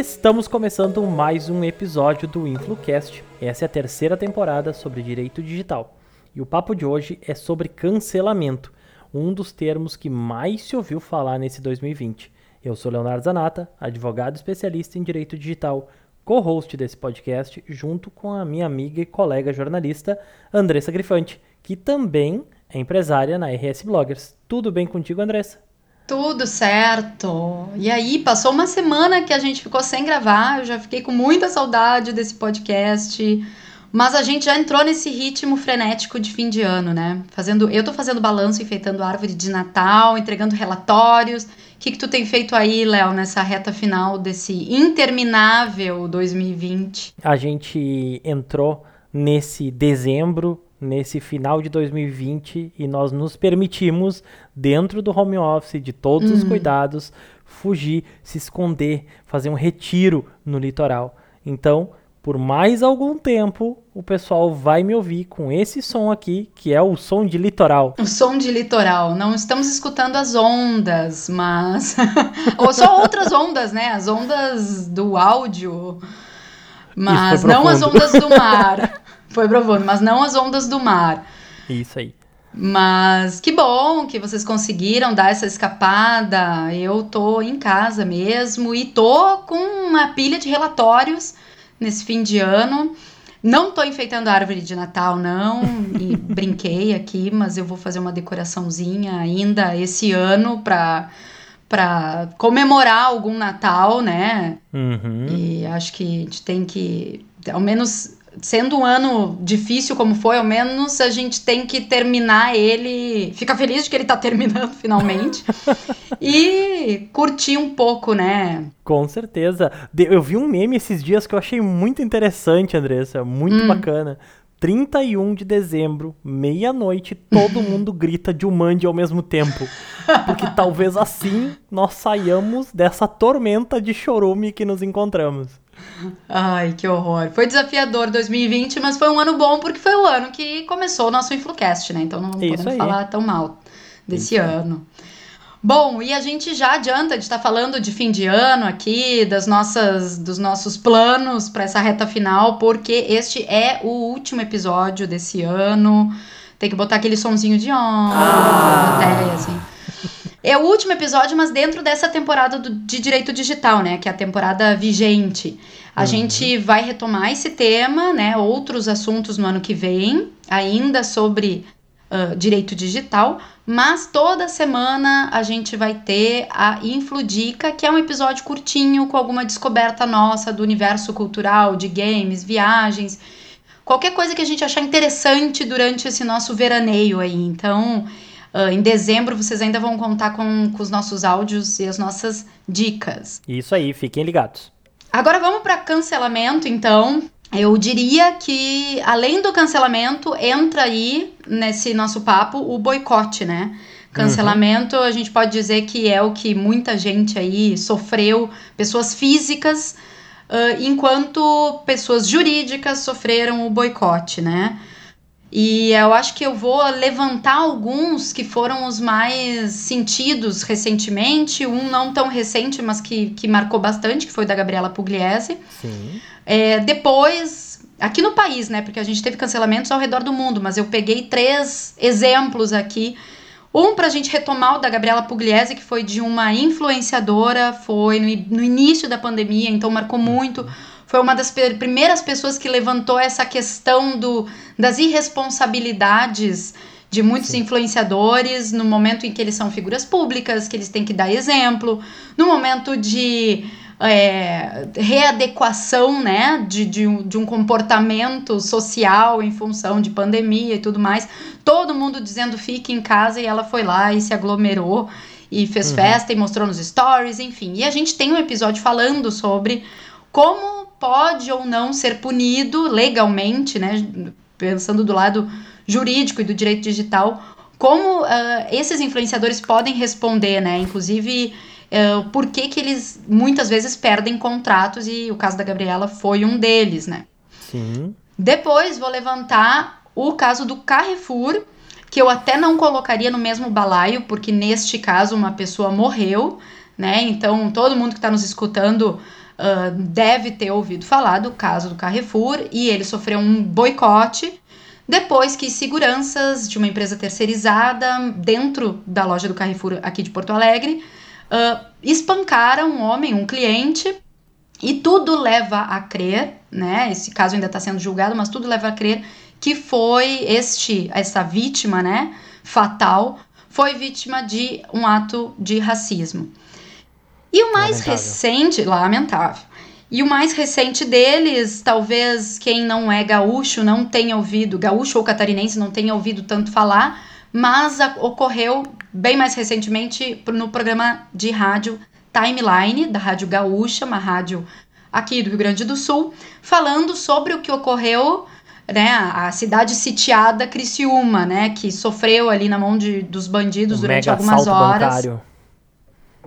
Estamos começando mais um episódio do InfluCast. Essa é a terceira temporada sobre direito digital. E o papo de hoje é sobre cancelamento, um dos termos que mais se ouviu falar nesse 2020. Eu sou Leonardo Zanata, advogado especialista em direito digital, co-host desse podcast, junto com a minha amiga e colega jornalista Andressa Grifante, que também é empresária na RS Bloggers. Tudo bem contigo, Andressa? Tudo certo. E aí, passou uma semana que a gente ficou sem gravar, eu já fiquei com muita saudade desse podcast. Mas a gente já entrou nesse ritmo frenético de fim de ano, né? Fazendo, eu tô fazendo balanço, enfeitando árvore de Natal, entregando relatórios. O que, que tu tem feito aí, Léo, nessa reta final desse interminável 2020? A gente entrou nesse dezembro, nesse final de 2020, e nós nos permitimos, dentro do home office, de todos os uhum. cuidados, fugir, se esconder, fazer um retiro no litoral. Então, por mais algum tempo, o pessoal vai me ouvir com esse som aqui, que é o som de litoral. O som de litoral. Não estamos escutando as ondas, mas. Ou só outras ondas, né? As ondas do áudio. Mas não as ondas do mar. foi profundo, mas não as ondas do mar. Isso aí. Mas que bom que vocês conseguiram dar essa escapada. Eu tô em casa mesmo e tô com uma pilha de relatórios nesse fim de ano. Não tô enfeitando a árvore de Natal, não, e brinquei aqui, mas eu vou fazer uma decoraçãozinha ainda esse ano para para comemorar algum Natal, né? Uhum. E acho que a gente tem que, ao menos sendo um ano difícil como foi, ao menos a gente tem que terminar ele, ficar feliz de que ele tá terminando finalmente e curtir um pouco, né? Com certeza. Eu vi um meme esses dias que eu achei muito interessante, Andressa, muito hum. bacana. 31 de dezembro, meia-noite, todo mundo grita de Jumanji ao mesmo tempo. Porque talvez assim nós saiamos dessa tormenta de chorume que nos encontramos. Ai, que horror. Foi desafiador 2020, mas foi um ano bom porque foi o ano que começou o nosso Influcast, né? Então não Isso podemos aí. falar tão mal desse Isso. ano. Bom, e a gente já adianta de estar tá falando de fim de ano aqui, das nossas, dos nossos planos para essa reta final, porque este é o último episódio desse ano. Tem que botar aquele sonzinho de onda, ah. até assim. É o último episódio, mas dentro dessa temporada do, de direito digital, né? Que é a temporada vigente. A uhum. gente vai retomar esse tema, né? Outros assuntos no ano que vem, ainda sobre uh, direito digital, mas toda semana a gente vai ter a Infludica, que é um episódio curtinho com alguma descoberta nossa do universo cultural, de games, viagens, qualquer coisa que a gente achar interessante durante esse nosso veraneio aí. Então, Uh, em dezembro vocês ainda vão contar com, com os nossos áudios e as nossas dicas. Isso aí, fiquem ligados. Agora vamos para cancelamento, então. Eu diria que, além do cancelamento, entra aí nesse nosso papo o boicote, né? Cancelamento, uhum. a gente pode dizer que é o que muita gente aí sofreu, pessoas físicas, uh, enquanto pessoas jurídicas sofreram o boicote, né? E eu acho que eu vou levantar alguns que foram os mais sentidos recentemente. Um não tão recente, mas que, que marcou bastante, que foi da Gabriela Pugliese. Sim. É, depois, aqui no país, né? Porque a gente teve cancelamentos ao redor do mundo, mas eu peguei três exemplos aqui. Um para a gente retomar o da Gabriela Pugliese, que foi de uma influenciadora, foi no, no início da pandemia, então marcou muito foi uma das primeiras pessoas que levantou essa questão do, das irresponsabilidades de muitos influenciadores no momento em que eles são figuras públicas, que eles têm que dar exemplo, no momento de é, readequação né, de, de, um, de um comportamento social em função de pandemia e tudo mais. Todo mundo dizendo fique em casa e ela foi lá e se aglomerou e fez uhum. festa e mostrou nos stories, enfim. E a gente tem um episódio falando sobre como pode ou não ser punido legalmente, né? Pensando do lado jurídico e do direito digital, como uh, esses influenciadores podem responder, né? Inclusive, uh, por que, que eles muitas vezes perdem contratos, e o caso da Gabriela foi um deles, né? Sim. Depois vou levantar o caso do Carrefour, que eu até não colocaria no mesmo balaio, porque neste caso uma pessoa morreu, né? Então todo mundo que está nos escutando deve ter ouvido falar do caso do Carrefour e ele sofreu um boicote depois que seguranças de uma empresa terceirizada dentro da loja do Carrefour aqui de Porto Alegre uh, espancaram um homem, um cliente, e tudo leva a crer, né? Esse caso ainda está sendo julgado, mas tudo leva a crer que foi este, essa vítima, né? Fatal, foi vítima de um ato de racismo. E o mais lamentável. recente, lamentável. E o mais recente deles, talvez quem não é gaúcho não tenha ouvido, gaúcho ou catarinense não tenha ouvido tanto falar, mas a, ocorreu bem mais recentemente no programa de rádio Timeline, da Rádio Gaúcha, uma rádio aqui do Rio Grande do Sul, falando sobre o que ocorreu né, a cidade sitiada Criciúma, né, que sofreu ali na mão de, dos bandidos o durante algumas horas. Bancário.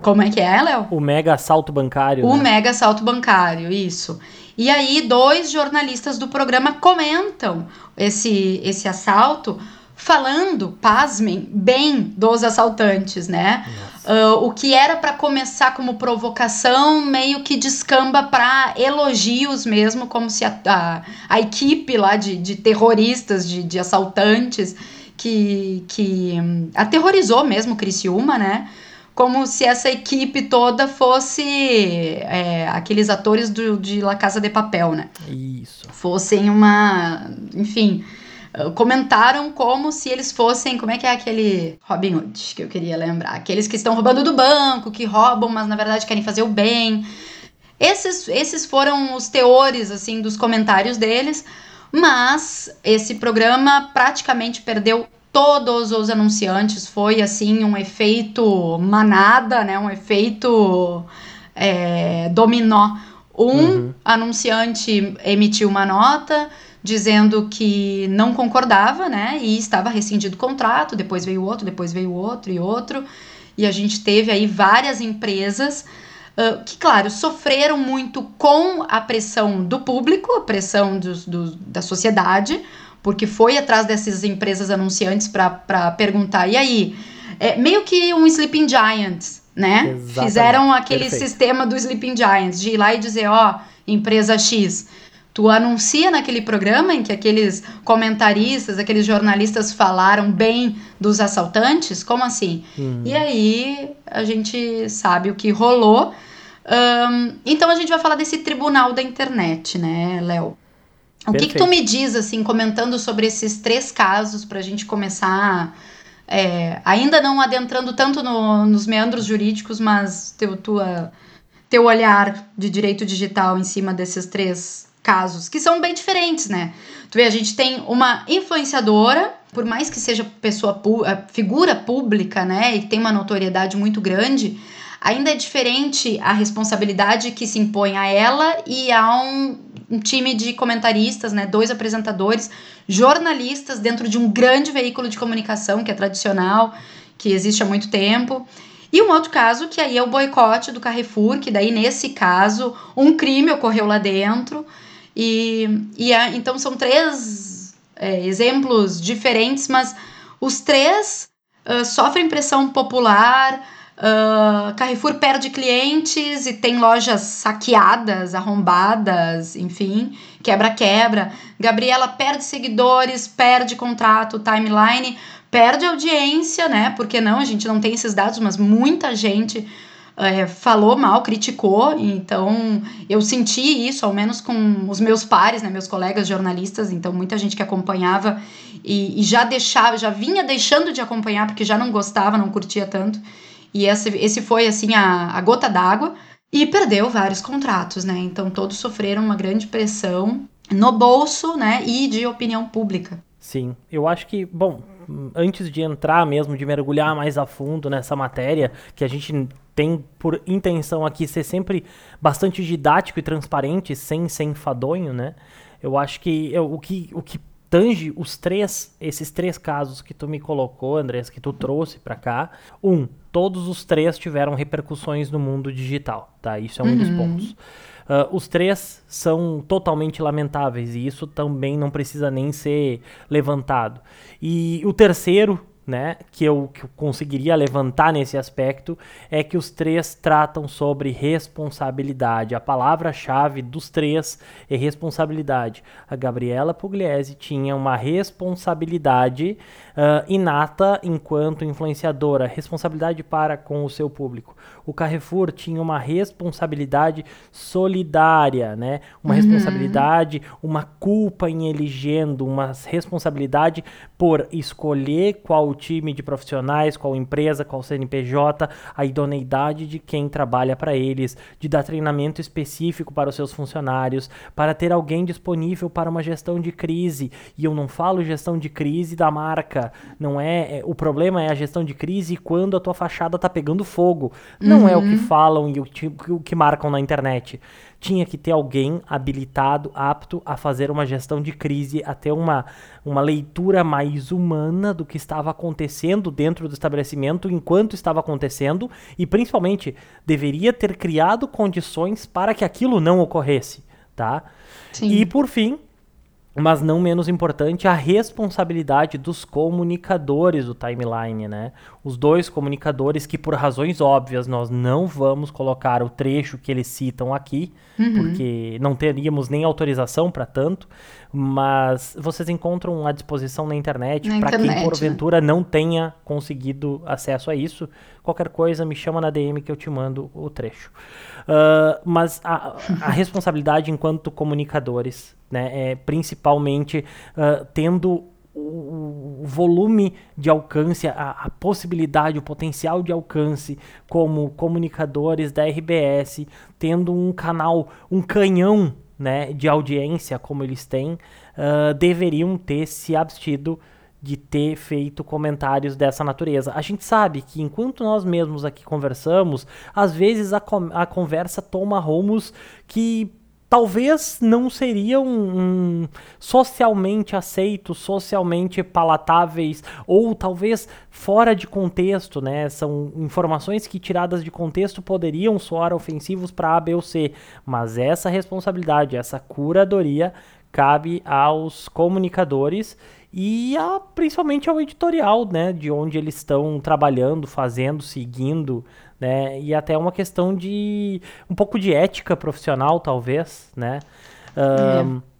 Como é que é, Léo? O mega assalto bancário. O né? mega assalto bancário, isso. E aí, dois jornalistas do programa comentam esse, esse assalto, falando, pasmem, bem dos assaltantes, né? Uh, o que era para começar como provocação, meio que descamba para elogios mesmo, como se a, a, a equipe lá de, de terroristas, de, de assaltantes, que, que um, aterrorizou mesmo Criciúma, né? Como se essa equipe toda fosse é, aqueles atores do, de La Casa de Papel, né? Isso. Fossem uma. Enfim. Comentaram como se eles fossem. Como é que é aquele Robin Hood que eu queria lembrar? Aqueles que estão roubando do banco, que roubam, mas na verdade querem fazer o bem. Esses, esses foram os teores, assim, dos comentários deles. Mas esse programa praticamente perdeu todos os anunciantes. Foi assim um efeito manada, né? Um efeito é, dominó. Um uhum. anunciante emitiu uma nota dizendo que não concordava, né? E estava rescindido o contrato. Depois veio outro, depois veio outro e outro. E a gente teve aí várias empresas uh, que, claro, sofreram muito com a pressão do público, a pressão do, do, da sociedade, porque foi atrás dessas empresas anunciantes para perguntar, e aí? É meio que um Sleeping Giants, né? Exatamente. Fizeram aquele Perfeito. sistema do Sleeping Giants, de ir lá e dizer, ó, empresa X, tu anuncia naquele programa em que aqueles comentaristas, aqueles jornalistas falaram bem dos assaltantes? Como assim? Hum. E aí a gente sabe o que rolou. Um, então a gente vai falar desse tribunal da internet, né, Léo? O que, que, tu me diz, assim, comentando sobre esses três casos, para a gente começar, é, ainda não adentrando tanto no, nos meandros jurídicos, mas teu, tua, teu olhar de direito digital em cima desses três casos, que são bem diferentes, né? Tu vê, a gente tem uma influenciadora, por mais que seja pessoa, figura pública, né, e tem uma notoriedade muito grande, ainda é diferente a responsabilidade que se impõe a ela e a um, um time de comentaristas, né, dois apresentadores, jornalistas dentro de um grande veículo de comunicação que é tradicional, que existe há muito tempo. E um outro caso que aí é o boicote do Carrefour, que daí nesse caso um crime ocorreu lá dentro. E, e a, então são três é, exemplos diferentes, mas os três uh, sofrem pressão popular, Uh, Carrefour perde clientes e tem lojas saqueadas, arrombadas, enfim, quebra-quebra. Gabriela perde seguidores, perde contrato, timeline, perde audiência, né? Porque não, a gente não tem esses dados, mas muita gente é, falou mal, criticou. Então eu senti isso, ao menos com os meus pares, né? Meus colegas jornalistas, então muita gente que acompanhava e, e já deixava, já vinha deixando de acompanhar porque já não gostava, não curtia tanto. E esse, esse foi, assim, a, a gota d'água. E perdeu vários contratos, né? Então todos sofreram uma grande pressão no bolso, né? E de opinião pública. Sim, eu acho que, bom, antes de entrar mesmo, de mergulhar mais a fundo nessa matéria, que a gente tem por intenção aqui ser sempre bastante didático e transparente, sem ser enfadonho, né? Eu acho que eu, o que o que tange os três, esses três casos que tu me colocou, Andrés, que tu trouxe para cá. Um, todos os três tiveram repercussões no mundo digital, tá? Isso é um uhum. dos pontos. Uh, os três são totalmente lamentáveis e isso também não precisa nem ser levantado. E o terceiro né, que eu, que eu conseguiria levantar nesse aspecto é que os três tratam sobre responsabilidade. A palavra-chave dos três é responsabilidade. A Gabriela Pugliese tinha uma responsabilidade uh, inata enquanto influenciadora, responsabilidade para com o seu público. O Carrefour tinha uma responsabilidade solidária, né, uma uhum. responsabilidade, uma culpa em elegendo, uma responsabilidade por escolher qual time de profissionais, qual empresa, qual CNPJ, a idoneidade de quem trabalha para eles, de dar treinamento específico para os seus funcionários, para ter alguém disponível para uma gestão de crise. E eu não falo gestão de crise da marca, não é, é o problema é a gestão de crise quando a tua fachada tá pegando fogo. Não uhum. é o que uhum. falam e o, o que marcam na internet tinha que ter alguém habilitado, apto a fazer uma gestão de crise, a ter uma, uma leitura mais humana do que estava acontecendo dentro do estabelecimento enquanto estava acontecendo e principalmente deveria ter criado condições para que aquilo não ocorresse, tá? Sim. E por fim, mas não menos importante, a responsabilidade dos comunicadores do timeline, né? Os dois comunicadores que, por razões óbvias, nós não vamos colocar o trecho que eles citam aqui, uhum. porque não teríamos nem autorização para tanto, mas vocês encontram à disposição na internet para quem, né? porventura, né? não tenha conseguido acesso a isso. Qualquer coisa, me chama na DM que eu te mando o trecho. Uh, mas a, a responsabilidade enquanto comunicadores né? É, principalmente uh, tendo o, volume de alcance, a, a, possibilidade, o potencial de alcance como comunicadores da RBS, tendo um canal, um canhão né, de audiência como eles têm, uh, deveriam ter se abstido de ter feito comentários dessa natureza. A gente sabe que enquanto nós mesmos aqui conversamos, às vezes a, a conversa toma rumos que talvez não seriam um, socialmente aceitos, socialmente palatáveis, ou talvez fora de contexto, né? São informações que tiradas de contexto poderiam soar ofensivos para A, B ou C, mas essa responsabilidade, essa curadoria cabe aos comunicadores e a, principalmente ao editorial, né, de onde eles estão trabalhando, fazendo, seguindo, né? E até uma questão de um pouco de ética profissional, talvez, né? Um, é.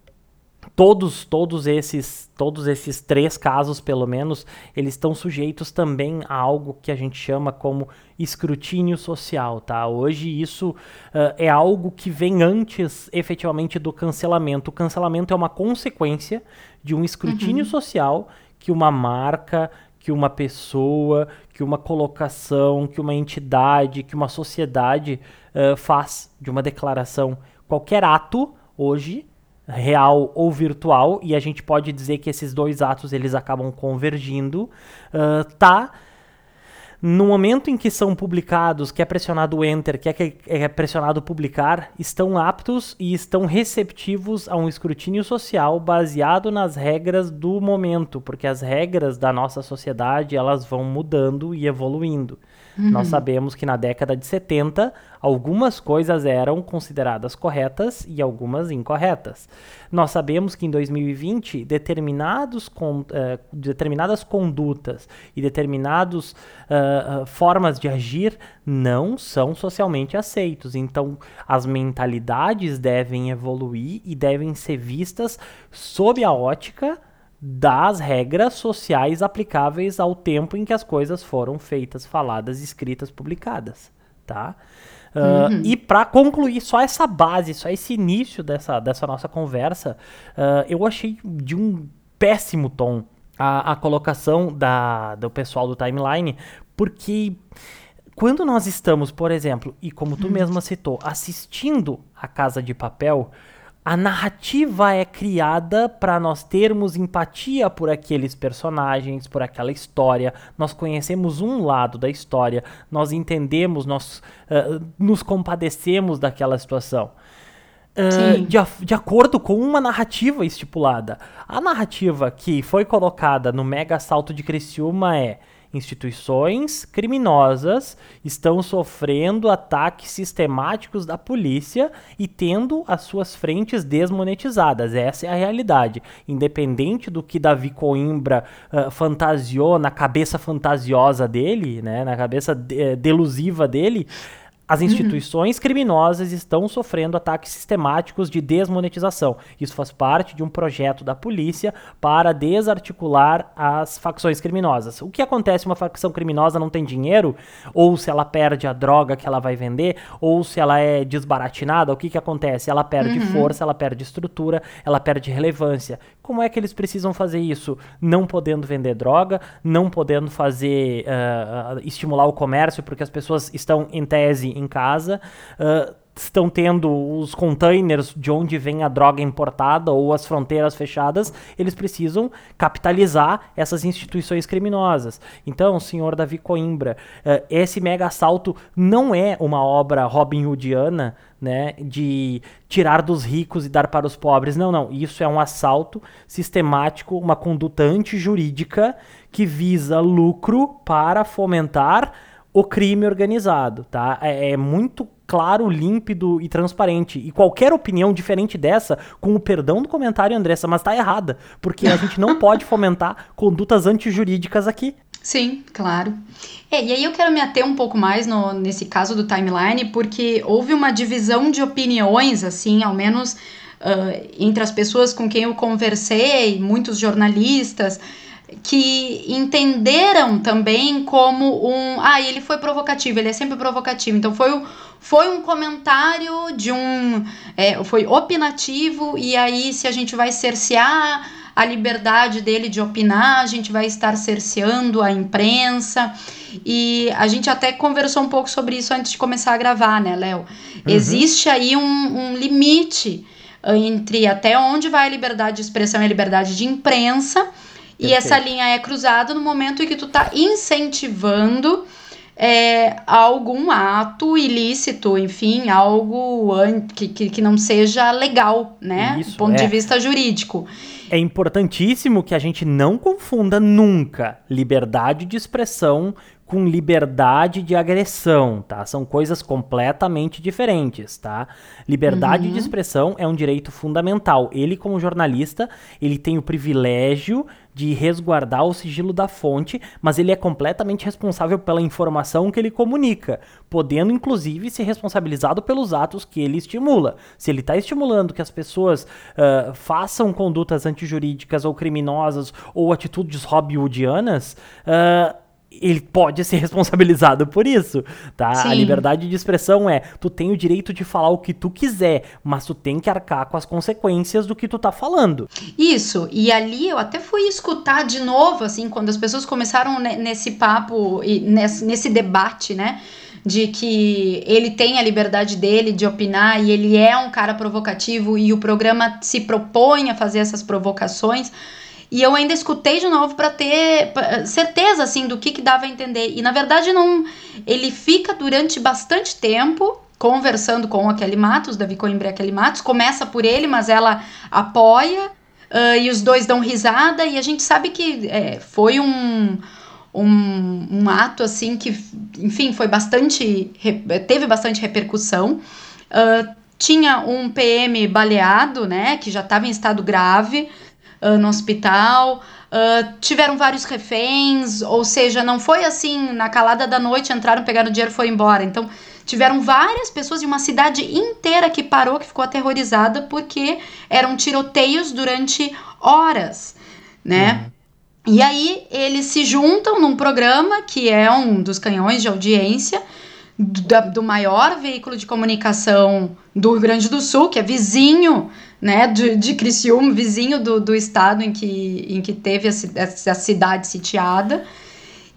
Todos, todos esses, todos esses três casos, pelo menos, eles estão sujeitos também a algo que a gente chama como escrutínio social, tá? Hoje isso uh, é algo que vem antes, efetivamente, do cancelamento. O cancelamento é uma consequência de um escrutínio uhum. social que uma marca, que uma pessoa, que uma colocação, que uma entidade, que uma sociedade uh, faz de uma declaração. Qualquer ato, hoje, real ou virtual, e a gente pode dizer que esses dois atos eles acabam convergindo, uh, tá no momento em que são publicados, que é pressionado Enter, que é, é pressionado publicar, estão aptos e estão receptivos a um escrutínio social baseado nas regras do momento, porque as regras da nossa sociedade elas vão mudando e evoluindo. Uhum. Nós sabemos que na década de 70, algumas coisas eram consideradas corretas e algumas incorretas. Nós sabemos que em 2020, determinados con uh, determinadas condutas e determinadas uh, uh, formas de agir não são socialmente aceitos. Então, as mentalidades devem evoluir e devem ser vistas sob a ótica das regras sociais aplicáveis ao tempo em que as coisas foram feitas, faladas, escritas, publicadas, tá? Uh, uhum. E para concluir só essa base, só esse início dessa, dessa nossa conversa, uh, eu achei de um péssimo tom a, a colocação da, do pessoal do timeline, porque quando nós estamos, por exemplo, e como tu uhum. mesma citou, assistindo a Casa de Papel, a narrativa é criada para nós termos empatia por aqueles personagens, por aquela história. Nós conhecemos um lado da história, nós entendemos, nós uh, nos compadecemos daquela situação. Uh, de, de, acordo com uma narrativa estipulada. A narrativa que foi colocada no Mega Assalto de Criciúma é instituições criminosas estão sofrendo ataques sistemáticos da polícia e tendo as suas frentes desmonetizadas. Essa é a realidade. Independente do que Davi Coimbra uh, fantasiou na cabeça fantasiosa dele, né, na cabeça de, eh, delusiva dele, as uhum. instituições criminosas estão sofrendo ataques sistemáticos de desmonetização. Isso faz parte de um projeto da polícia para desarticular as facções criminosas. O que acontece? Uma facção criminosa não tem dinheiro, ou se ela perde a droga que ela vai vender, ou se ela é desbaratinada, o que, que acontece? Ela perde uhum. força, ela perde estrutura, ela perde relevância. Como é que eles precisam fazer isso? Não podendo vender droga, não podendo fazer uh, estimular o comércio, porque as pessoas estão em tese em casa. Uh, estão tendo os containers de onde vem a droga importada ou as fronteiras fechadas, eles precisam capitalizar essas instituições criminosas. Então, senhor Davi Coimbra, uh, esse mega assalto não é uma obra Robin Hoodiana, né, de tirar dos ricos e dar para os pobres. Não, não. Isso é um assalto sistemático, uma conduta antijurídica que visa lucro para fomentar o crime organizado, tá? É, é, muito claro, límpido e transparente. E qualquer opinião diferente dessa, com o perdão do comentário, Andressa, mas tá errada, porque a gente não pode fomentar condutas antijurídicas aqui. Sim, claro. É, e aí eu quero me ater um pouco mais no, nesse caso do timeline, porque houve uma divisão de opiniões, assim, ao menos uh, entre as pessoas com quem eu conversei, muitos jornalistas, que entenderam também como um. Ah, ele foi provocativo, ele é sempre provocativo. Então foi, foi um comentário de um. É, foi opinativo, e aí, se a gente vai cercear a liberdade dele de opinar, a gente vai estar cerceando a imprensa. E a gente até conversou um pouco sobre isso antes de começar a gravar, né, Léo? Uhum. Existe aí um, um limite entre até onde vai a liberdade de expressão e a liberdade de imprensa e essa linha é cruzada no momento em que tu tá incentivando é, algum ato ilícito, enfim, algo que, que, que não seja legal, né? Isso, do ponto é. de vista jurídico. É importantíssimo que a gente não confunda nunca liberdade de expressão com liberdade de agressão, tá? São coisas completamente diferentes, tá? Liberdade uhum. de expressão é um direito fundamental. Ele, como jornalista, ele tem o privilégio de resguardar o sigilo da fonte, mas ele é completamente responsável pela informação que ele comunica, podendo inclusive ser responsabilizado pelos atos que ele estimula. Se ele está estimulando que as pessoas uh, façam condutas antijurídicas ou criminosas ou atitudes hobbywoodianas, uh, ele pode ser responsabilizado por isso, tá? Sim. A liberdade de expressão é, tu tem o direito de falar o que tu quiser, mas tu tem que arcar com as consequências do que tu tá falando. Isso, e ali eu até fui escutar de novo, assim, quando as pessoas começaram nesse papo, nesse, nesse debate, né? de que ele tem a liberdade dele de opinar e ele é um cara provocativo e o programa se propõe a fazer essas provocações. E eu ainda escutei de novo para ter certeza assim do que, que dava a entender. E na verdade não, ele fica durante bastante tempo conversando com a Kelly Matos, Davi Coimbra e a Kelly Matos. Começa por ele, mas ela apoia uh, e os dois dão risada e a gente sabe que é, foi um, um, um ato assim que, enfim, foi bastante teve bastante repercussão. Uh, tinha um PM baleado, né, que já estava em estado grave uh, no hospital. Uh, tiveram vários reféns, ou seja, não foi assim, na calada da noite entraram, pegaram o dinheiro e foi embora. Então, tiveram várias pessoas de uma cidade inteira que parou, que ficou aterrorizada, porque eram tiroteios durante horas, né? Uhum. E aí eles se juntam num programa que é um dos canhões de audiência do, do maior veículo de comunicação do Rio Grande do Sul, que é vizinho né, de, de Criciúma, vizinho do, do estado em que, em que teve essa cidade sitiada.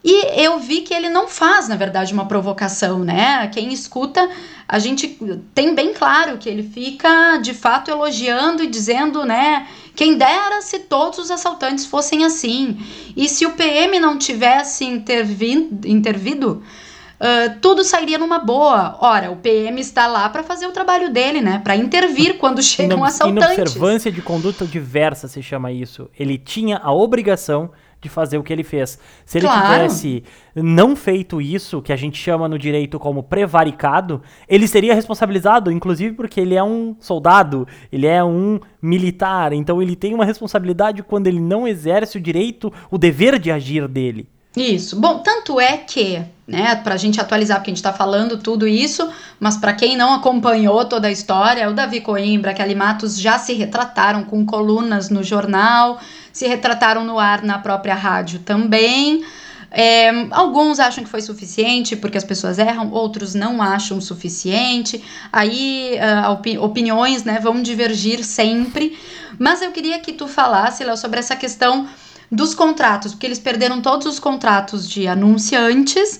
E eu vi que ele não faz, na verdade, uma provocação, né? Quem escuta, a gente tem bem claro que ele fica de fato elogiando e dizendo, né? Quem dera se todos os assaltantes fossem assim. E se o PM não tivesse intervindo, intervido, uh, tudo sairia numa boa. Ora, o PM está lá para fazer o trabalho dele, né? Para intervir quando chegam assaltantes. Inobservância de conduta diversa se chama isso. Ele tinha a obrigação de fazer o que ele fez. Se ele Claro. tivesse não feito isso, que a gente chama no direito como prevaricado, ele seria responsabilizado, inclusive porque ele é um soldado, ele é um militar, então ele tem uma responsabilidade quando ele não exerce o direito, o dever de agir dele. Isso. Bom, tanto é que, né, pra gente atualizar, porque a gente tá falando tudo isso, mas pra quem não acompanhou toda a história, o Davi Coimbra, a Kelly Matos já se retrataram com colunas no jornal, se retrataram no ar na própria rádio também. É, alguns acham que foi suficiente porque as pessoas erram, outros não acham suficiente. Aí ah, opi- opiniões né, vão divergir sempre. Mas eu queria que tu falasse, Léo, sobre essa questão dos contratos, porque eles perderam todos os contratos de anunciantes.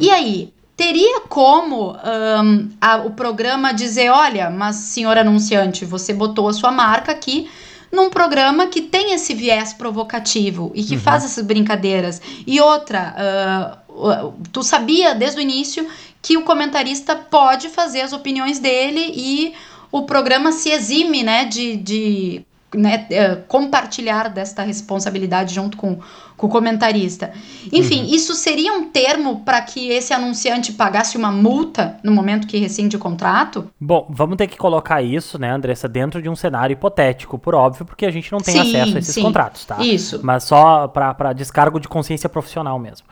E aí, teria como ahn, a- o programa dizer: olha, mas senhor anunciante, você botou a sua marca aqui num programa que tem esse viés provocativo e que faz essas brincadeiras. E outra, o- tu sabia desde o início que o comentarista pode fazer as opiniões dele e o programa se exime, né, de, de né, eh, compartilhar desta responsabilidade junto com, com o comentarista. Enfim, isso seria um termo para que esse anunciante pagasse uma multa no momento que rescinde o contrato? Bom, vamos ter que colocar isso, né, Andressa, dentro de um cenário hipotético, por óbvio, porque a gente não tem Sim, acesso a esses sim. contratos, tá? Isso. Mas só para descargo de consciência profissional mesmo.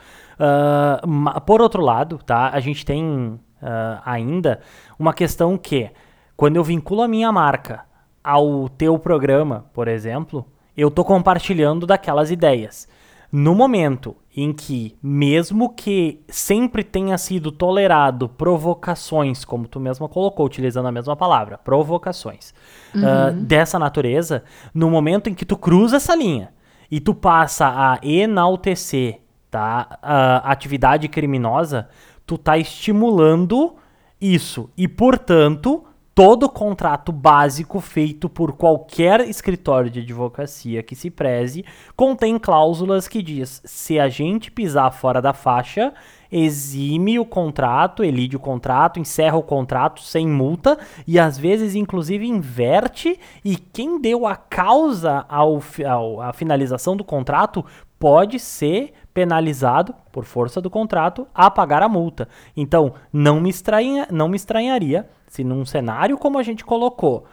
Ma- por outro lado, tá, a gente tem ah, ainda uma questão que, quando eu vinculo a minha marca ao teu programa, por exemplo, eu tô compartilhando daquelas ideias. No momento em que, mesmo que sempre tenha sido tolerado provocações, como tu mesma colocou, utilizando a mesma palavra, provocações, ah, dessa natureza, no momento em que tu cruza essa linha e tu passa a enaltecer tá, a atividade criminosa, tu tá estimulando isso. E, portanto, todo contrato básico feito por qualquer escritório de advocacia que se preze contém cláusulas que diz se a gente pisar fora da faixa, exime o contrato, elide o contrato, encerra o contrato sem multa e às vezes inclusive inverte e quem deu a causa ao, ao- à finalização do contrato pode ser penalizado por força do contrato a pagar a multa. Então, não me, estranha, não me estranharia se num cenário como a gente colocou,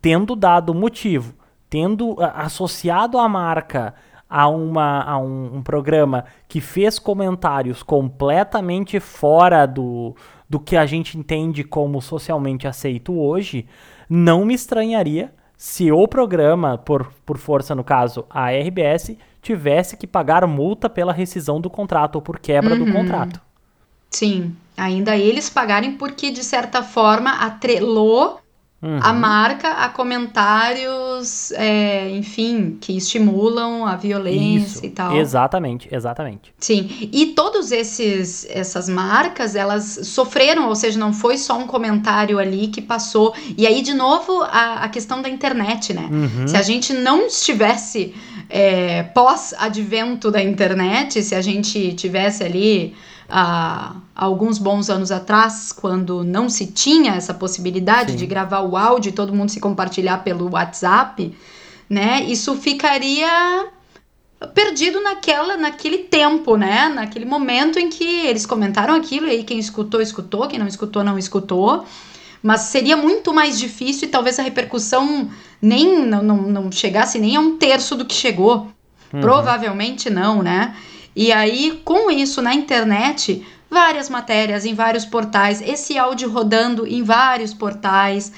tendo dado motivo, tendo associado a marca a, uma, a um, um programa que fez comentários completamente fora do, do que a gente entende como socialmente aceito hoje, não me estranharia se o programa, por, por força no caso a RBS, tivesse que pagar multa pela rescisão do contrato ou por quebra do contrato. Sim, ainda eles pagarem porque, de certa forma, atrelou a marca a comentários, é, enfim, que estimulam a violência Isso, e tal. exatamente, exatamente. Sim, e todos esses essas marcas, elas sofreram, ou seja, não foi só um comentário ali que passou. E aí, de novo, a, a questão da internet, né? Uhum. Se a gente não estivesse é, pós-advento da internet, se a gente tivesse ali há alguns bons anos atrás, quando não se tinha essa possibilidade Sim. de gravar o áudio e todo mundo se compartilhar pelo WhatsApp, né? Isso ficaria perdido naquela, naquele tempo, né? Naquele momento em que eles comentaram aquilo e aí quem escutou, escutou, quem não escutou, não escutou. Mas seria muito mais difícil e talvez a repercussão nem não, não, não chegasse nem a um terço do que chegou. Provavelmente não, né? E aí, com isso na internet, várias matérias em vários portais, esse áudio rodando em vários portais.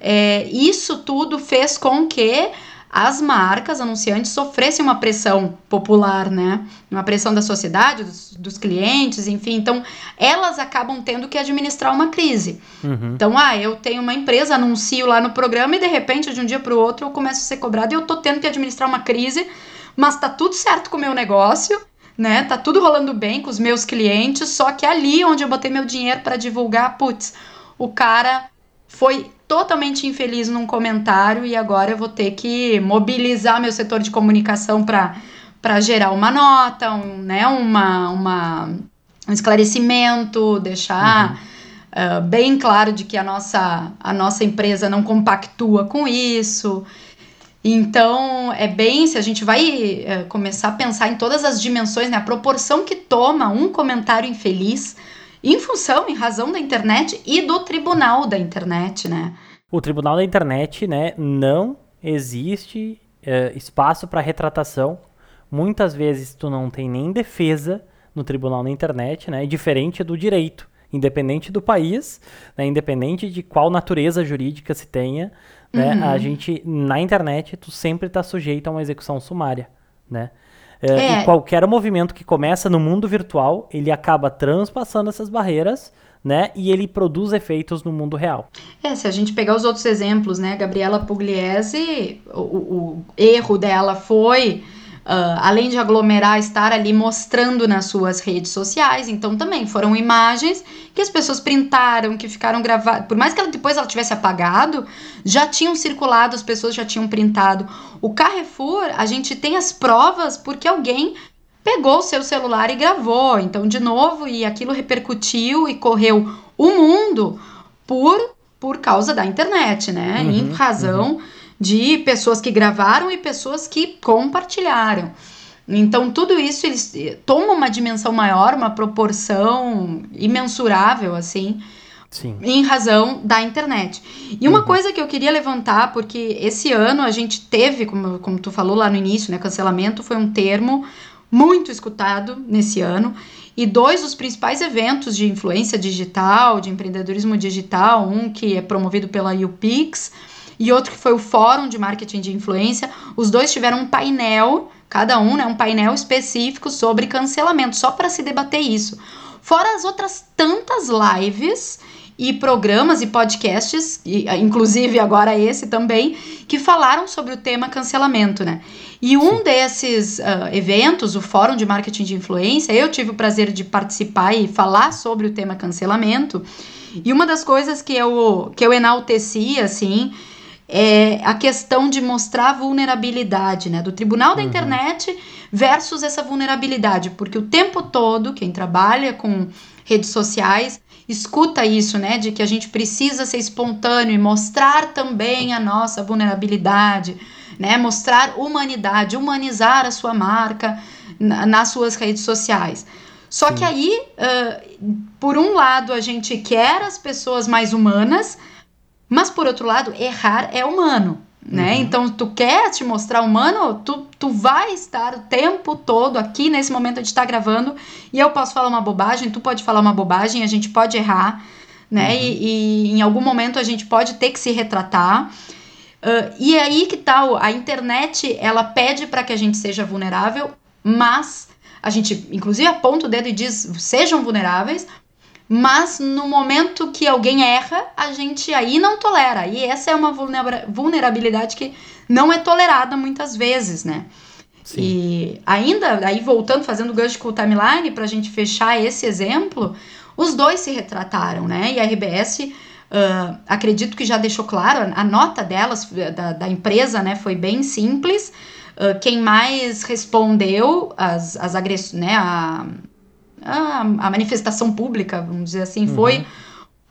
É, isso tudo fez com que as marcas anunciantes sofressem uma pressão popular, né? Uma pressão da sociedade, dos, dos clientes, enfim. Então, elas acabam tendo que administrar uma crise. Uhum. Então, ah, eu tenho uma empresa, anuncio lá no programa e de repente, de um dia para o outro, eu começo a ser cobrado e eu tô tendo que administrar uma crise, mas tá tudo certo com o meu negócio, né? Tá tudo rolando bem com os meus clientes, só que ali onde eu botei meu dinheiro para divulgar, putz, o cara foi totalmente infeliz num comentário e agora eu vou ter que mobilizar meu setor de comunicação para para gerar uma nota, um, né, uma, uma, um esclarecimento, deixar uh, bem claro de que a nossa, a nossa empresa não compactua com isso. Então, é bem, se a gente vai é, começar a pensar em todas as dimensões, né, a proporção que toma um comentário infeliz em função, em razão da internet e do tribunal da internet, né? O tribunal da internet, né, não existe é, espaço para retratação. Muitas vezes tu não tem nem defesa no tribunal da internet, né? Diferente do direito, independente do país, né, independente de qual natureza jurídica se tenha, né? Uhum. A gente na internet tu sempre está sujeito a uma execução sumária, né? É, é. E qualquer movimento que começa no mundo virtual, ele acaba transpassando essas barreiras, né? E ele produz efeitos no mundo real. É, se a gente pegar os outros exemplos, né? Gabriela Pugliese, o, o erro dela foi além de aglomerar, estar ali mostrando nas suas redes sociais. Então, também foram imagens que as pessoas printaram, que ficaram gravadas. Por mais que ela, depois ela tivesse apagado, já tinham circulado, as pessoas já tinham printado. O Carrefour, a gente tem as provas porque alguém pegou o seu celular e gravou. Então, de novo, e aquilo repercutiu e correu o mundo por, por causa da internet, né? Uhum, em razão. Uhum de pessoas que gravaram e pessoas que compartilharam. Então, tudo isso eles toma uma dimensão maior, uma proporção imensurável, assim, Sim. em razão da internet. E uma uhum. coisa que eu queria levantar, porque esse ano a gente teve, como, como tu falou lá no início, né, cancelamento foi um termo muito escutado nesse ano. E dois dos principais eventos de influência digital, de empreendedorismo digital, um que é promovido pela UPix, e outro que foi o Fórum de Marketing de Influência. Os dois tiveram um painel, cada um, né, um painel específico sobre cancelamento, só para se debater isso. Fora as outras tantas lives e programas e podcasts, e, inclusive agora esse também, que falaram sobre o tema cancelamento, né? E um desses uh, eventos, o Fórum de Marketing de Influência, eu tive o prazer de participar e falar sobre o tema cancelamento. E uma das coisas que eu, que eu enalteci, assim, é a questão de mostrar a vulnerabilidade, né? Do tribunal da uhum. internet versus essa vulnerabilidade, porque o tempo todo quem trabalha com redes sociais escuta isso, né? De que a gente precisa ser espontâneo e mostrar também a nossa vulnerabilidade, né? Mostrar humanidade, humanizar a sua marca na, nas suas redes sociais. Só Sim. que aí, uh, por um lado, a gente quer as pessoas mais humanas, mas por outro lado, errar é humano, né? Uhum. Então, tu quer te mostrar humano, tu, tu vai estar o tempo todo aqui nesse momento a gente tá gravando e eu posso falar uma bobagem, tu pode falar uma bobagem, a gente pode errar, né? Uhum. E, e, em algum momento a gente pode ter que se retratar. Uh, e é aí que tal tá, a internet ela pede para que a gente seja vulnerável, mas a gente inclusive aponta o dedo e diz sejam vulneráveis, mas no momento que alguém erra, a gente aí não tolera. E essa é uma vulnerabilidade que não é tolerada muitas vezes, né? Sim. E ainda, aí voltando, fazendo gancho com o timeline, para a gente fechar esse exemplo, os dois se retrataram, né? E a RBS, uh, acredito que já deixou claro, a nota delas, da, da empresa, né, foi bem simples. Uh, quem mais respondeu as, as agressões, né, a, a, a manifestação pública, vamos dizer assim, uhum. foi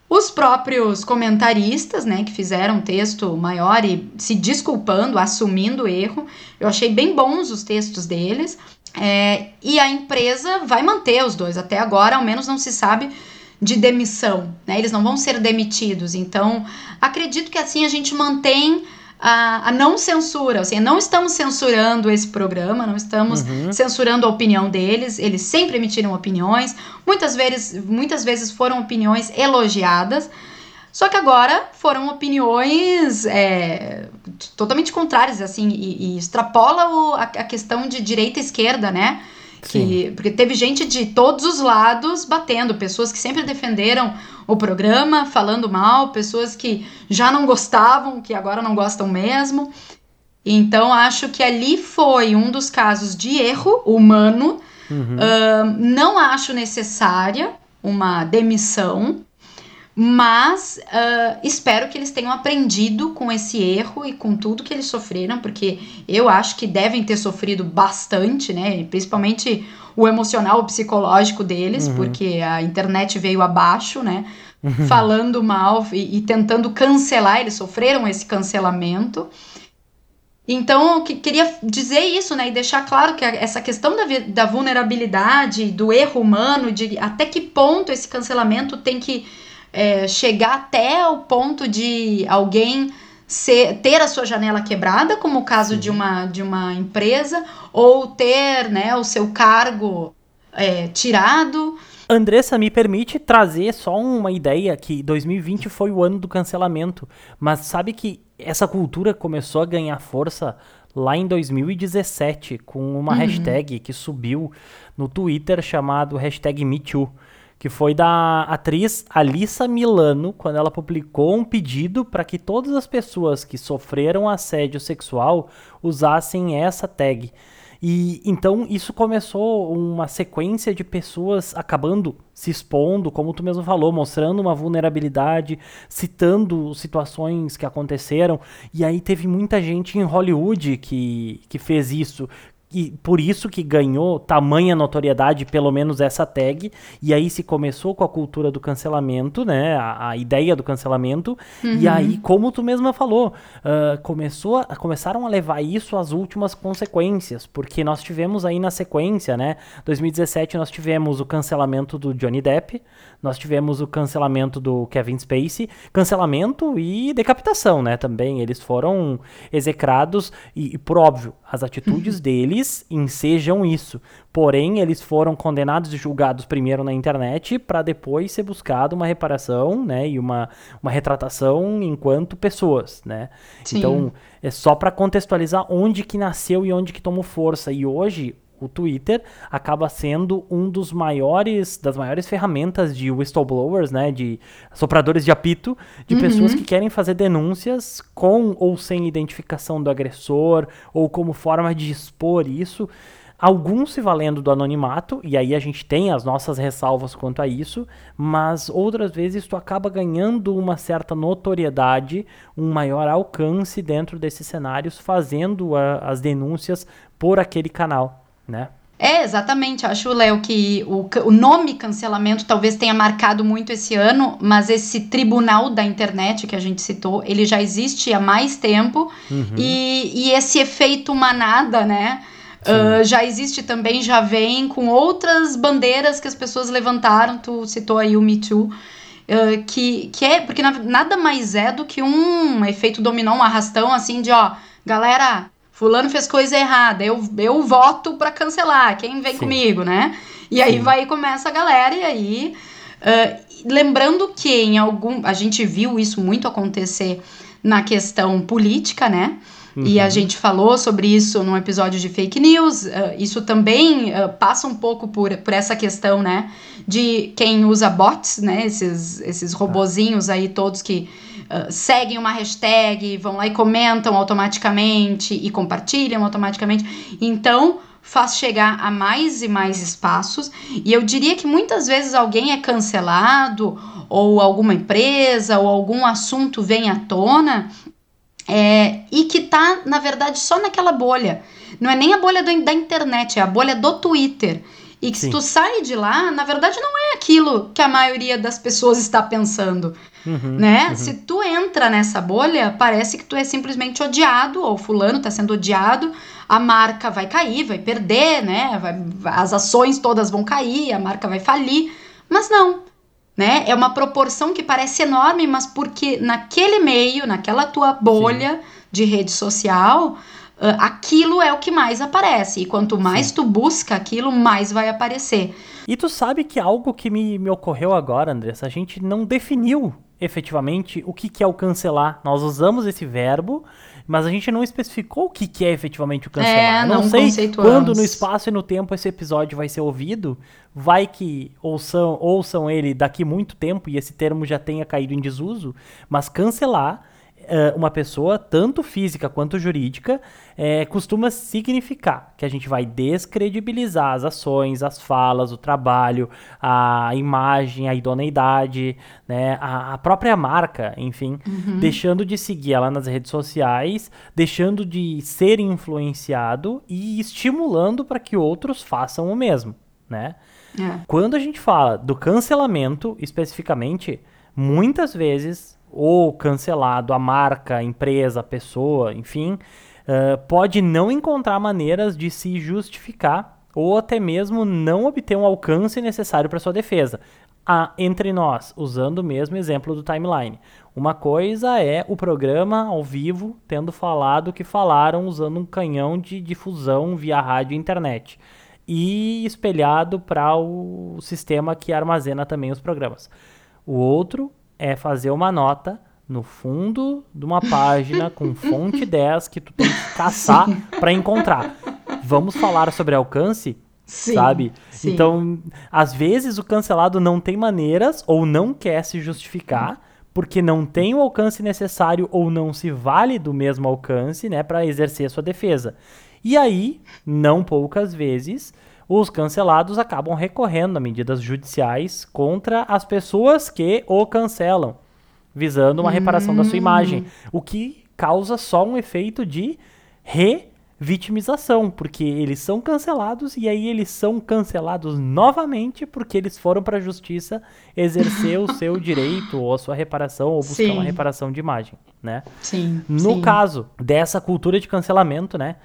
os próprios comentaristas, né, que fizeram um texto maior e se desculpando, assumindo o erro. Eu achei bem bons os textos deles. É, e a empresa vai manter os dois. Até agora, ao menos, não se sabe de demissão, né? Eles não vão ser demitidos. Então, acredito que assim a gente mantém a, a, não censura, assim, não estamos censurando esse programa, não estamos uhum. censurando a opinião deles, eles sempre emitiram opiniões, muitas vezes, muitas vezes foram opiniões elogiadas, só que agora foram opiniões é, totalmente contrárias, assim, e, e extrapola o, a, a questão de direita e esquerda, né? Que, porque teve gente de todos os lados batendo, pessoas que sempre defenderam o programa, falando mal, pessoas que já não gostavam, que agora não gostam mesmo. Então, acho que ali foi um dos casos de erro humano. Uhum. Uh, não acho necessária uma demissão, mas uh, espero que eles tenham aprendido com esse erro e com tudo que eles sofreram, porque eu acho que devem ter sofrido bastante, né? Principalmente o emocional, o psicológico deles, uhum. porque a internet veio abaixo, né? Uhum. Falando mal e, e tentando cancelar, eles sofreram esse cancelamento. Então, eu que, queria dizer isso, né? E deixar claro que essa questão da, da vulnerabilidade, do erro humano, de até que ponto esse cancelamento tem que é, chegar até o ponto de alguém ser, ter a sua janela quebrada, como o caso de uma, de uma empresa, ou ter né, o seu cargo é, tirado. Andressa, me permite trazer só uma ideia que 2020 foi o ano do cancelamento, mas sabe que essa cultura começou a ganhar força lá em 2017 com uma uhum. hashtag que subiu no Twitter chamado hashtag MeToo, que foi da atriz Alissa Milano, quando ela publicou um pedido para que todas as pessoas que sofreram assédio sexual usassem essa tag. E então isso começou uma sequência de pessoas acabando se expondo, como tu mesmo falou, mostrando uma vulnerabilidade, citando situações que aconteceram. E aí teve muita gente em Hollywood que, que fez isso, e por isso que ganhou tamanha notoriedade, pelo menos essa tag. E aí se começou com a cultura do cancelamento, né? A, a ideia do cancelamento. Uhum. E aí, como tu mesma falou, uh, começou a, começaram a levar isso às últimas consequências. Porque nós tivemos aí na sequência, né? 2017 nós tivemos o cancelamento do Johnny Depp, nós tivemos o cancelamento do Kevin Spacey, cancelamento e decapitação, né? Também eles foram execrados e, e por óbvio, as atitudes uhum. Deles ensejam isso. Porém, eles foram condenados e julgados primeiro na internet para depois ser buscado uma reparação, né, e uma, uma retratação enquanto pessoas, né? Sim. Então, é só para contextualizar onde que nasceu e onde que tomou força. E hoje o Twitter acaba sendo um dos maiores das maiores ferramentas de whistleblowers, né, de sopradores de apito, de uhum. pessoas que querem fazer denúncias com ou sem identificação do agressor ou como forma de expor isso. Alguns se valendo do anonimato, e aí a gente tem as nossas ressalvas quanto a isso, mas outras vezes tu acaba ganhando uma certa notoriedade, um maior alcance dentro desses cenários, fazendo a, as denúncias por aquele canal né? É, exatamente. Acho, Léo, que o, o nome cancelamento talvez tenha marcado muito esse ano, mas esse tribunal da internet que a gente citou, ele já existe há mais tempo uhum. e, e esse efeito manada, né? Uh, já existe também, já vem com outras bandeiras que as pessoas levantaram. Tu citou aí o Me Too. Uh, que, que é, porque nada mais é do que um efeito dominó, um arrastão assim de ó, galera, fulano fez coisa errada, eu, eu voto para cancelar, quem vem Sim. comigo, né? E aí Sim. vai começa a galera e aí uh, lembrando que em algum a gente viu isso muito acontecer na questão política, né? Uhum. E a uhum. gente falou sobre isso num episódio de fake news. Uh, isso também uh, passa um pouco por, por essa questão, né? De quem usa bots, né? Esses, esses robozinhos aí todos que uh, seguem uma hashtag, vão lá e comentam automaticamente e compartilham automaticamente. Então, faz chegar a mais e mais espaços. E eu diria que muitas vezes alguém é cancelado, ou alguma empresa, ou algum assunto vem à tona, é, e que tá, na verdade, só naquela bolha. Não é nem a bolha do, da internet, é a bolha do Twitter. E que Sim. se tu sai de lá, na verdade não é aquilo que a maioria das pessoas está pensando, uhum, né? Uhum. Se tu entra nessa bolha, parece que tu é simplesmente odiado, ou fulano está sendo odiado, a marca vai cair, vai perder, né? Vai, as ações todas vão cair, a marca vai falir. Mas não, né? É uma proporção que parece enorme, mas porque naquele meio, naquela tua bolha Sim. de rede social, aquilo é o que mais aparece. E quanto mais tu busca aquilo, mais vai aparecer. E tu sabe que algo que me, me ocorreu agora, Andressa, a gente não definiu efetivamente o que, que é o cancelar. Nós usamos esse verbo, mas a gente não especificou o que, que é efetivamente o cancelar. É, não, não sei quando no espaço e no tempo esse episódio vai ser ouvido. Vai que ouçam, ouçam ele daqui muito tempo e esse termo já tenha caído em desuso, mas cancelar uh, uma pessoa, tanto física quanto jurídica, é, costuma significar que a gente vai descredibilizar as ações, as falas, o trabalho, a imagem, a idoneidade, né, a, a própria marca, enfim, uhum. deixando de seguir ela nas redes sociais, deixando de ser influenciado e estimulando para que outros façam o mesmo, né? É. Quando a gente fala do cancelamento, especificamente, muitas vezes ou cancelado a marca, a empresa, a pessoa, enfim, uh, pode não encontrar maneiras de se justificar ou até mesmo não obter um alcance necessário para sua defesa. Ah, entre nós, usando o mesmo exemplo do timeline. Uma coisa é o programa ao vivo tendo falado que falaram usando um canhão de difusão via rádio e internet e espelhado para o sistema que armazena também os programas. O outro é fazer uma nota no fundo de uma página com fonte 10 que tu tem que caçar para encontrar. Vamos falar sobre alcance? Sim, sabe? Sim. Então, às vezes o cancelado não tem maneiras ou não quer se justificar porque não tem o alcance necessário ou não se vale do mesmo alcance, né, para exercer sua defesa. E aí, não poucas vezes, os cancelados acabam recorrendo a medidas judiciais contra as pessoas que o cancelam, visando uma reparação da sua hum. imagem, o que causa só um efeito de revitimização, porque eles são cancelados e aí eles são cancelados novamente porque eles foram para a justiça exercer o seu direito ou a sua reparação ou buscar sim. uma reparação de imagem, né? Sim. No sim. caso dessa cultura de cancelamento, né?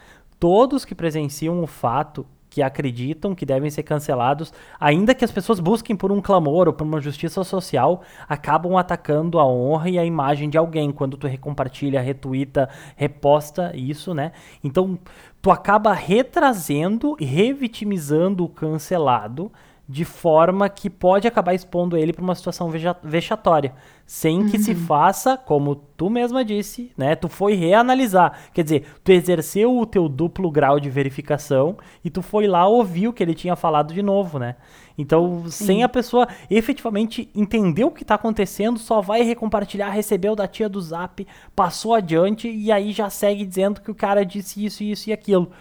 todos que presenciam o fato que acreditam que devem ser cancelados, ainda que as pessoas busquem por um clamor ou por uma justiça social, acabam atacando a honra e a imagem de alguém quando tu recompartilha, retuita, reposta isso, né? Então, tu acaba retrazendo e revitimizando o cancelado de forma que pode acabar expondo ele para uma situação vexatória, sem uhum. que se uhum. faça, como tu mesma disse, né? Tu foi reanalisar, quer dizer, tu exerceu o teu duplo grau de verificação e tu foi lá ouvir o que ele tinha falado de novo, né? Então, Sim. sem a pessoa efetivamente entender o que está acontecendo, só vai recompartilhar, recebeu da tia do Zap, passou adiante e aí já segue dizendo que o cara disse isso, isso e aquilo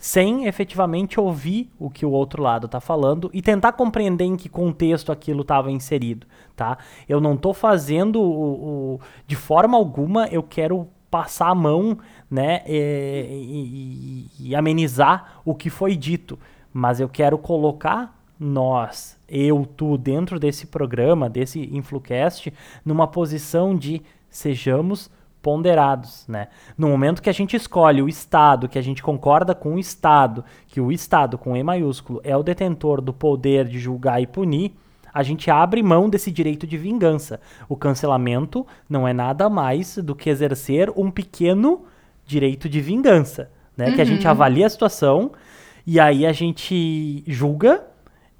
sem efetivamente ouvir o que o outro lado está falando e tentar compreender em que contexto aquilo estava inserido, tá? Eu não estou fazendo o, o, de forma alguma eu quero passar a mão, né, e, e, e amenizar o que foi dito, mas eu quero colocar nós, eu, tu, dentro desse programa, desse Influcast, numa posição de sejamos ponderados, né? No momento que a gente escolhe o Estado, que a gente concorda com o Estado, que o Estado com E maiúsculo é o detentor do poder de julgar e punir, a gente abre mão desse direito de vingança. O cancelamento não é nada mais do que exercer um pequeno direito de vingança, né? Uhum. Que a gente uhum. avalia a situação e aí a gente julga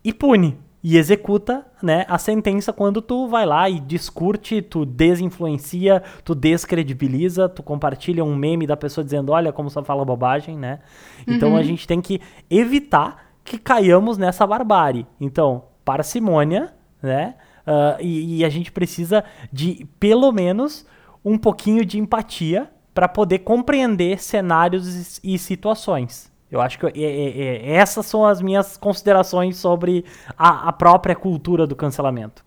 e pune e executa né, a sentença quando tu vai lá e discute, tu desinfluencia, tu descredibiliza, tu compartilha um meme da pessoa dizendo, olha como só fala bobagem, né? Então uhum. a gente tem que evitar que caiamos nessa barbárie. Então, parcimônia, né? Uh, e, e a gente precisa de, pelo menos, um pouquinho de empatia para poder compreender cenários e situações. Eu acho que é, é, é, essas são as minhas considerações sobre a, a, própria cultura do cancelamento.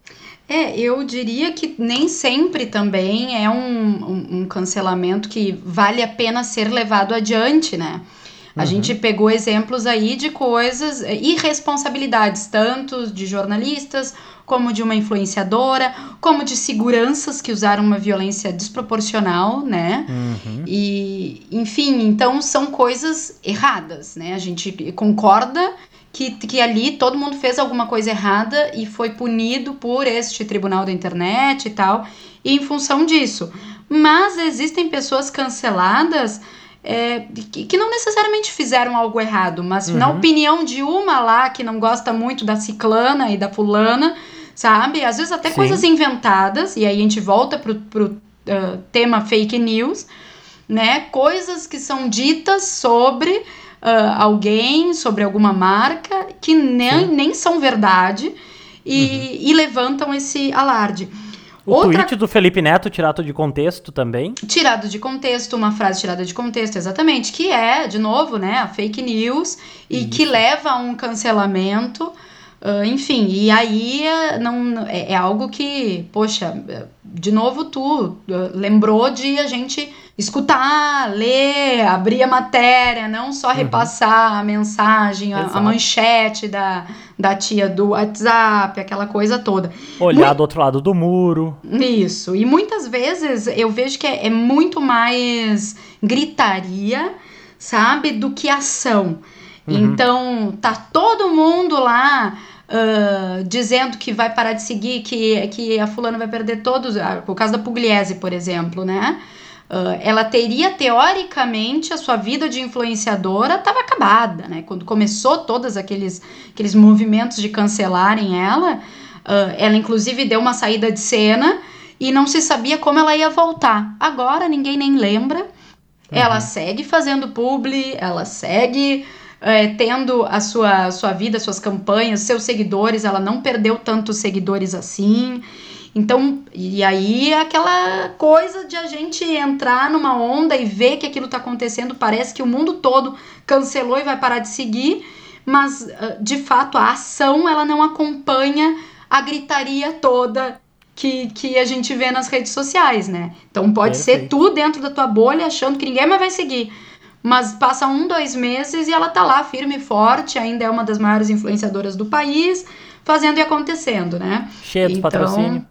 É, eu diria que nem sempre também é um, um, um cancelamento que vale a pena ser levado adiante, né? A uhum. gente pegou exemplos aí de coisas, irresponsabilidades, tanto de jornalistas como de uma influenciadora, como de seguranças que usaram uma violência desproporcional, né? Uhum. E, enfim, então são coisas erradas, né? A gente concorda que, que ali todo mundo fez alguma coisa errada e foi punido por este tribunal da internet e tal, e em função disso. Mas existem pessoas canceladas é, que, que, não necessariamente fizeram algo errado, mas uhum. na opinião de uma lá que não gosta muito da ciclana e da fulana, sabe? Às vezes até Sim. coisas inventadas, e aí a gente volta pro, pro uh, tema fake news, né? Coisas que são ditas sobre uh, alguém, sobre alguma marca, que nem, nem são verdade e, uhum. e levantam esse alarde. O Outra... tweet do Felipe Neto tirado de contexto também. Tirado de contexto, uma frase tirada de contexto, exatamente, que é, de novo, né, a fake news e Isso. que leva a um cancelamento Uh, enfim, e aí não, é, é, algo que, poxa, de novo tu uh, lembrou de a gente escutar, ler, abrir a matéria, não só uhum. repassar a mensagem, a, a, manchete da, da tia do WhatsApp, aquela coisa toda. Olhar muito... do outro lado do muro. Isso. E muitas vezes eu vejo que é, é muito mais gritaria, sabe, do que ação. Uhum. Então, tá todo mundo lá uh, dizendo que vai parar de seguir, que, que a fulana vai perder todos. Uh, o caso da Pugliese, por exemplo, né? Uh, ela teria teoricamente a sua vida de influenciadora estava acabada, né? Quando começou todos aqueles, aqueles movimentos de cancelarem ela, uh, ela inclusive deu uma saída de cena e não se sabia como ela ia voltar. Agora ninguém nem lembra. Uhum. Ela segue fazendo publi, ela segue é, tendo a sua, sua vida, suas campanhas, seus seguidores, ela não perdeu tantos seguidores assim. Então, e aí aquela coisa de a gente entrar numa onda e ver que aquilo está acontecendo, parece que o mundo todo cancelou e vai parar de seguir, mas ah, de fato a ação ela não acompanha a gritaria toda que, que a gente vê nas redes sociais, né? Então pode Perfeito. ser tu dentro da tua bolha achando que ninguém mais vai seguir. Mas passa um, dois meses e ela tá lá firme e forte, ainda é uma das maiores influenciadoras do país, fazendo e acontecendo, né? Cheia de então, patrocínio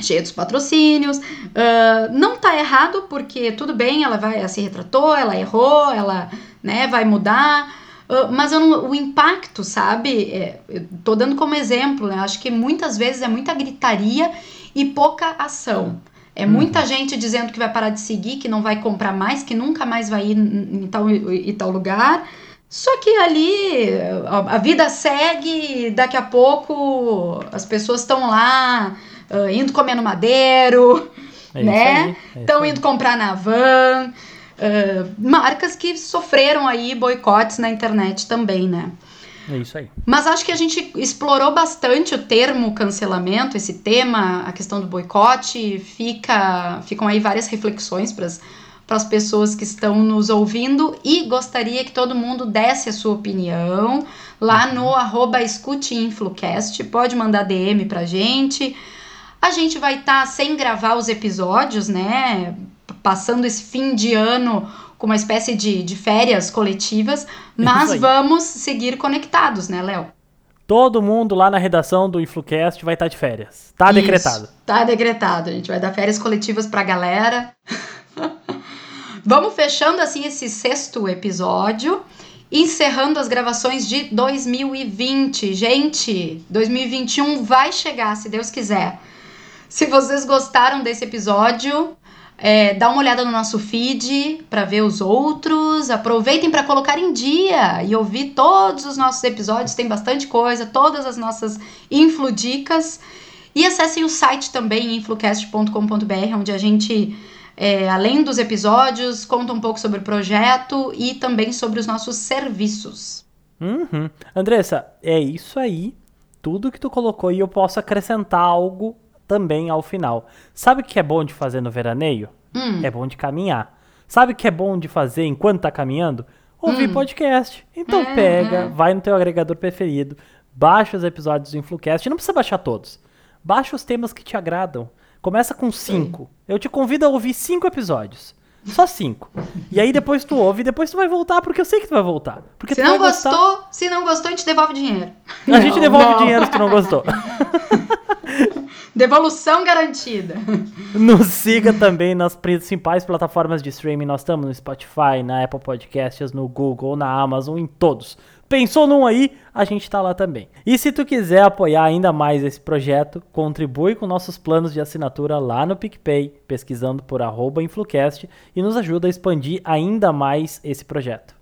cheia dos patrocínios. Uh, não tá errado, porque tudo bem, ela vai, ela se retratou, ela errou, ela né, vai mudar. Uh, mas não, o impacto, sabe? É, tô dando como exemplo, né? Acho que muitas vezes é muita gritaria e pouca ação. É uhum. muita gente dizendo que vai parar de seguir, que não vai comprar mais, que nunca mais vai ir em tal, em tal lugar. Só que ali a vida segue, daqui a pouco as pessoas estão lá uh, indo comer no madeiro, é né? Estão é indo comprar na van. Uh, marcas que sofreram aí boicotes na internet também, né? É isso aí. Mas acho que a gente explorou bastante o termo cancelamento, esse tema, a questão do boicote. Fica, ficam aí várias reflexões para as pessoas que estão nos ouvindo e gostaria que todo mundo desse a sua opinião lá uhum. no arroba escuteinflucast. Pode mandar DM pra gente. A gente vai estar tá sem gravar os episódios, né? Passando esse fim de ano com uma espécie de, de férias coletivas, mas vamos seguir conectados, né, Léo? Todo mundo lá na redação do Influcast vai estar tá de férias. Tá Isso, decretado. Tá decretado. A gente vai dar férias coletivas pra galera. vamos fechando assim esse sexto episódio encerrando as gravações de 2020. Gente, 2021 vai chegar, se Deus quiser. Se vocês gostaram desse episódio, é, dá uma olhada no nosso feed para ver os outros. Aproveitem para colocar em dia e ouvir todos os nossos episódios. Tem bastante coisa, todas as nossas infludicas. E acessem o site também, influcast.com.br, onde a gente, é, além dos episódios, conta um pouco sobre o projeto e também sobre os nossos serviços. Uhum. Andressa, é isso aí. Tudo que tu colocou e eu posso acrescentar algo também ao final. Sabe o que é bom de fazer no veraneio? Hum. É bom de caminhar. Sabe o que é bom de fazer enquanto tá caminhando? Ouvir hum. podcast. Então é, pega, é. vai no teu agregador preferido, baixa os episódios do Influcast. Não precisa baixar todos. Baixa os temas que te agradam. Começa com cinco. Eu te convido a ouvir cinco episódios. Só cinco. E aí depois tu ouve e depois tu vai voltar, porque eu sei que tu vai voltar. Porque se não gostou, gostar... se não gostou, a gente devolve dinheiro. A não, gente devolve não. dinheiro se tu não gostou. Devolução garantida. Nos siga também nas principais plataformas de streaming. Nós estamos no Spotify, na Apple Podcasts, no Google, na Amazon, em todos. Pensou num aí? A gente tá lá também. E se tu quiser apoiar ainda mais esse projeto, contribui com nossos planos de assinatura lá no PicPay, pesquisando por Influcast e nos ajuda a expandir ainda mais esse projeto.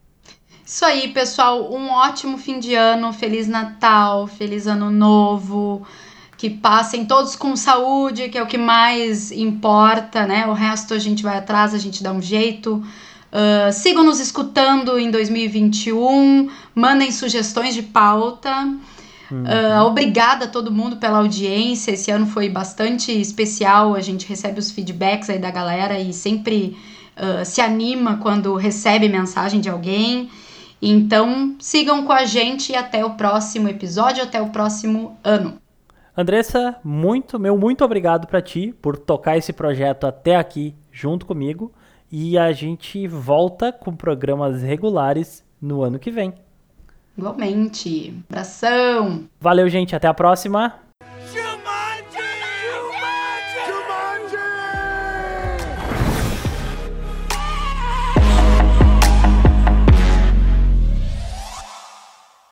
Isso aí, pessoal. Um ótimo fim de ano, feliz Natal, feliz ano novo que passem todos com saúde, que é o que mais importa, né? O resto a gente vai atrás, a gente dá um jeito. Uh, sigam nos escutando em 2021, mandem sugestões de pauta. Uhum. Uh, obrigada a todo mundo pela audiência. Esse ano foi bastante especial. A gente recebe os feedbacks aí da galera e sempre uh, se anima quando recebe mensagem de alguém. Então, sigam com a gente e até o próximo episódio, até o próximo ano. Andressa, muito, meu muito obrigado para ti por tocar esse projeto até aqui junto comigo e a gente volta com programas regulares no ano que vem. Igualmente. Abração. Valeu, gente, até a próxima.